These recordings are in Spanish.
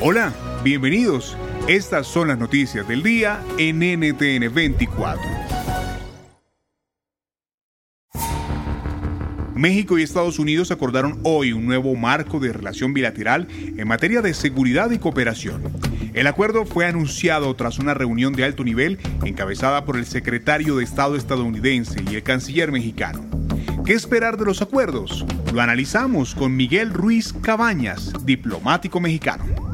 Hola, bienvenidos. Estas son las noticias del día en NTN 24. México y Estados Unidos acordaron hoy un nuevo marco de relación bilateral en materia de seguridad y cooperación. El acuerdo fue anunciado tras una reunión de alto nivel encabezada por el secretario de Estado estadounidense y el canciller mexicano. ¿Qué esperar de los acuerdos? Lo analizamos con Miguel Ruiz Cabañas, diplomático mexicano.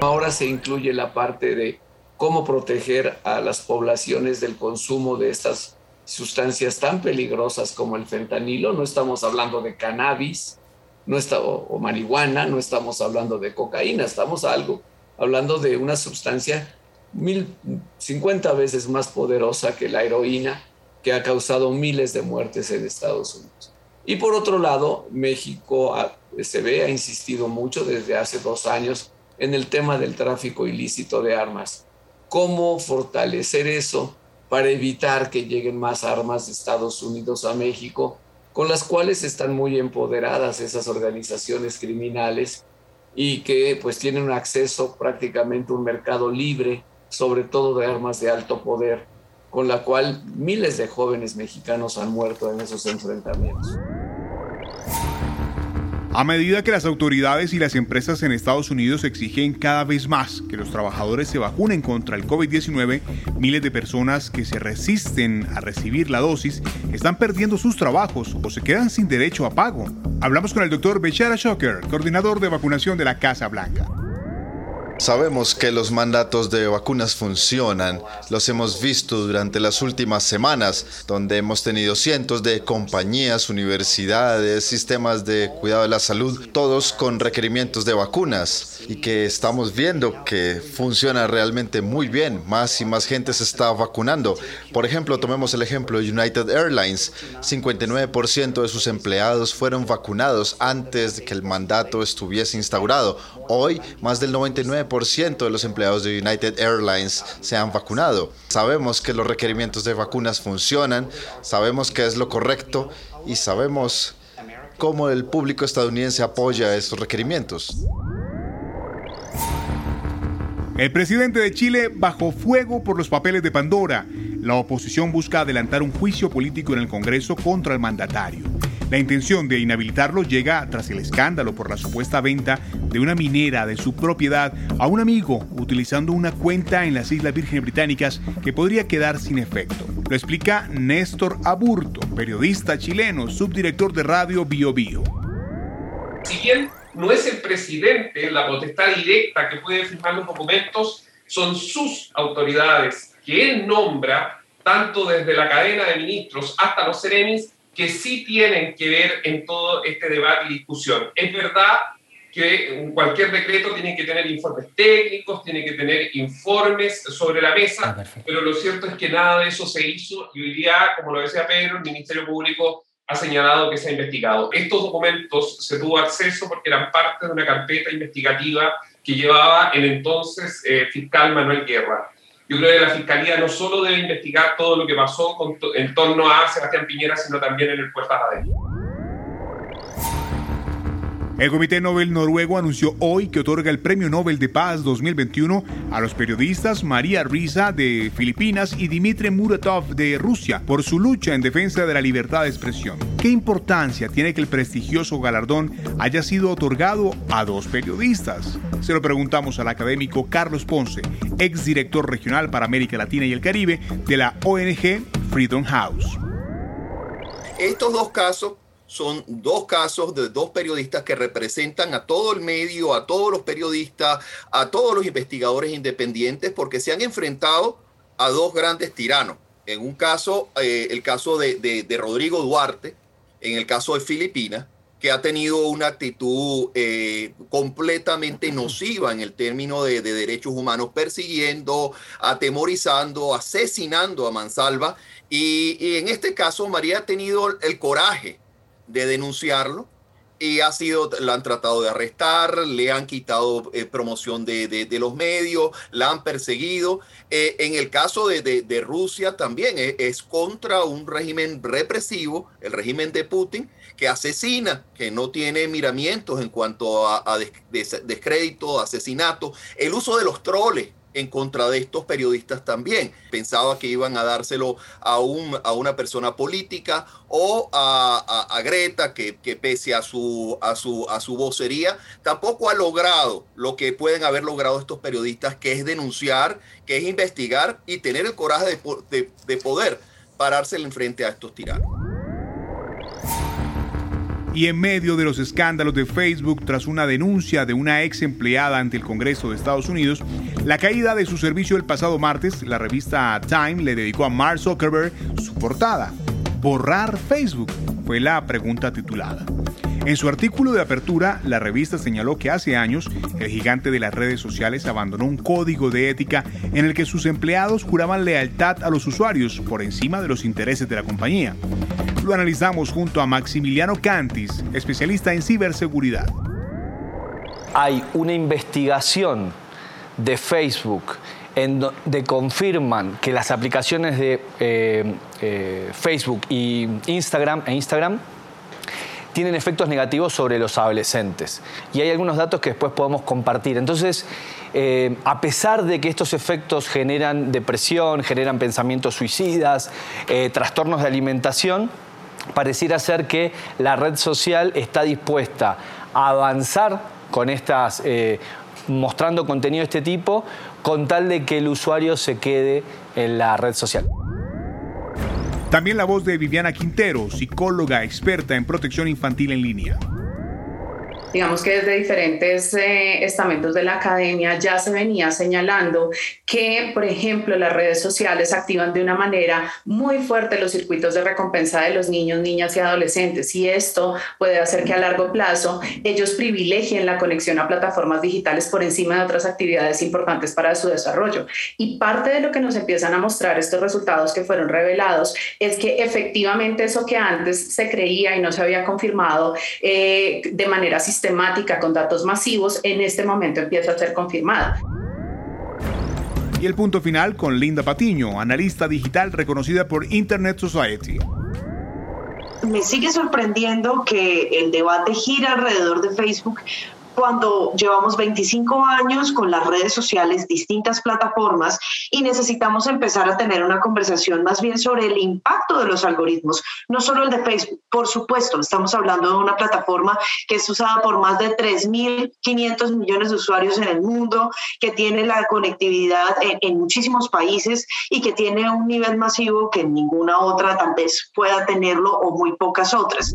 Ahora se incluye la parte de cómo proteger a las poblaciones del consumo de estas sustancias tan peligrosas como el fentanilo. No estamos hablando de cannabis no está, o, marihuana, no estamos hablando de cocaína, estamos algo, hablando de una sustancia mil, 50 veces más poderosa que la heroína que ha causado miles de muertes en Estados Unidos. Y por otro lado, México se ve, ha insistido mucho desde hace dos años en el tema del tráfico ilícito de armas. ¿Cómo fortalecer eso para evitar que lleguen más armas de Estados Unidos a México, con las cuales están muy empoderadas esas organizaciones criminales y que pues tienen un acceso prácticamente un mercado libre, sobre todo de armas de alto poder, con la cual miles de jóvenes mexicanos han muerto en esos enfrentamientos. A medida que las autoridades y las empresas en Estados Unidos exigen cada vez más que los trabajadores se vacunen contra el COVID-19, miles de personas que se resisten a recibir la dosis están perdiendo sus trabajos o se quedan sin derecho a pago. Hablamos con el doctor Bechara Shocker, coordinador de vacunación de la Casa Blanca. Sabemos que los mandatos de vacunas funcionan, los hemos visto durante las últimas semanas, donde hemos tenido cientos de compañías, universidades, sistemas de cuidado de la salud, todos con requerimientos de vacunas y que estamos viendo que funciona realmente muy bien, más y más gente se está vacunando. Por ejemplo, tomemos el ejemplo de United Airlines, 59% de sus empleados fueron vacunados antes de que el mandato estuviese instaurado. Hoy, más del 99% de los empleados de United Airlines se han vacunado. Sabemos que los requerimientos de vacunas funcionan, sabemos que es lo correcto y sabemos cómo el público estadounidense apoya esos requerimientos. El presidente de Chile bajó fuego por los papeles de Pandora. La oposición busca adelantar un juicio político en el Congreso contra el mandatario. La intención de inhabilitarlo llega tras el escándalo por la supuesta venta de una minera de su propiedad a un amigo utilizando una cuenta en las Islas Vírgenes Británicas que podría quedar sin efecto. Lo explica Néstor Aburto, periodista chileno, subdirector de radio Bio Bio. Si bien no es el presidente la potestad directa que puede firmar los documentos, son sus autoridades que él nombra, tanto desde la cadena de ministros hasta los seremis, que sí tienen que ver en todo este debate y discusión. Es verdad que cualquier decreto tiene que tener informes técnicos, tiene que tener informes sobre la mesa, ah, pero lo cierto es que nada de eso se hizo y hoy día, como lo decía Pedro, el Ministerio Público ha señalado que se ha investigado. Estos documentos se tuvo acceso porque eran parte de una carpeta investigativa que llevaba el entonces eh, fiscal Manuel Guerra. Yo creo que la Fiscalía no solo debe investigar todo lo que pasó en torno a Sebastián Piñera, sino también en el Puertas Adentro. El Comité Nobel noruego anunció hoy que otorga el Premio Nobel de Paz 2021 a los periodistas María Risa de Filipinas y Dmitry Muratov de Rusia por su lucha en defensa de la libertad de expresión. ¿Qué importancia tiene que el prestigioso galardón haya sido otorgado a dos periodistas? Se lo preguntamos al académico Carlos Ponce, exdirector regional para América Latina y el Caribe de la ONG Freedom House. Estos dos casos son dos casos de dos periodistas que representan a todo el medio, a todos los periodistas, a todos los investigadores independientes, porque se han enfrentado a dos grandes tiranos. En un caso, eh, el caso de, Rodrigo Duarte, en el caso de Filipinas, que ha tenido una actitud eh, completamente nociva en el término de, derechos humanos, persiguiendo, atemorizando, asesinando a Mansalva. y en este caso, María ha tenido el coraje de denunciarlo y ha sido, la han tratado de arrestar, le han quitado eh, promoción de, los medios, la han perseguido. Eh, en el caso de, Rusia también eh, es contra un régimen represivo, el régimen de Putin, que asesina, que no tiene miramientos en cuanto a, a descrédito, asesinato, el uso de los troles en contra de estos periodistas también. Pensaba que iban a dárselo a, un, a una persona política o a, Greta, que, pese a su, a, su, a su vocería, tampoco ha logrado lo que pueden haber logrado estos periodistas, que es denunciar, que es investigar y tener el coraje de, de, poder parársele enfrente a estos tiranos y en medio de los escándalos de Facebook tras una denuncia de una ex empleada ante el Congreso de Estados Unidos, la caída de su servicio el pasado martes, la revista Time le dedicó a Mark Zuckerberg su portada. ¿Borrar Facebook? fue la pregunta titulada. En su artículo de apertura, la revista señaló que hace años el gigante de las redes sociales abandonó un código de ética en el que sus empleados juraban lealtad a los usuarios por encima de los intereses de la compañía. Lo analizamos junto a Maximiliano Cantis, especialista en ciberseguridad. Hay una investigación de Facebook en donde confirman que las aplicaciones de eh, eh, Facebook y Instagram e Instagram tienen efectos negativos sobre los adolescentes. Y hay algunos datos que después podemos compartir. Entonces, eh, a pesar de que estos efectos generan depresión, generan pensamientos suicidas, trastornos de alimentación, pareciera ser que la red social está dispuesta a avanzar con estas, eh, mostrando contenido de este tipo, con tal de que el usuario se quede en la red social. También la voz de Viviana Quintero, psicóloga experta en protección infantil en línea digamos que desde diferentes eh, estamentos de la academia ya se venía señalando que, por ejemplo, las redes sociales activan de una manera muy fuerte los circuitos de recompensa de los niños, niñas y adolescentes y esto puede hacer que a largo plazo ellos privilegien la conexión a plataformas digitales por encima de otras actividades importantes para su desarrollo. Y parte de lo que nos empiezan a mostrar estos resultados que fueron revelados es que efectivamente eso que antes se creía y no se había confirmado eh, de manera sistemática, sistemática con datos masivos en este momento empieza a ser confirmada. Y el punto final con Linda Patiño, analista digital reconocida por Internet Society. Me sigue sorprendiendo que el debate gira alrededor de Facebook cuando llevamos 25 años con las redes sociales, distintas plataformas, y necesitamos empezar a tener una conversación más bien sobre el impacto de los algoritmos, no solo el de Facebook, por supuesto, estamos hablando de una plataforma que es usada por más de 3.500 millones de usuarios en el mundo, que tiene la conectividad en, muchísimos países y que tiene un nivel masivo que ninguna otra tal vez pueda tenerlo o muy pocas otras.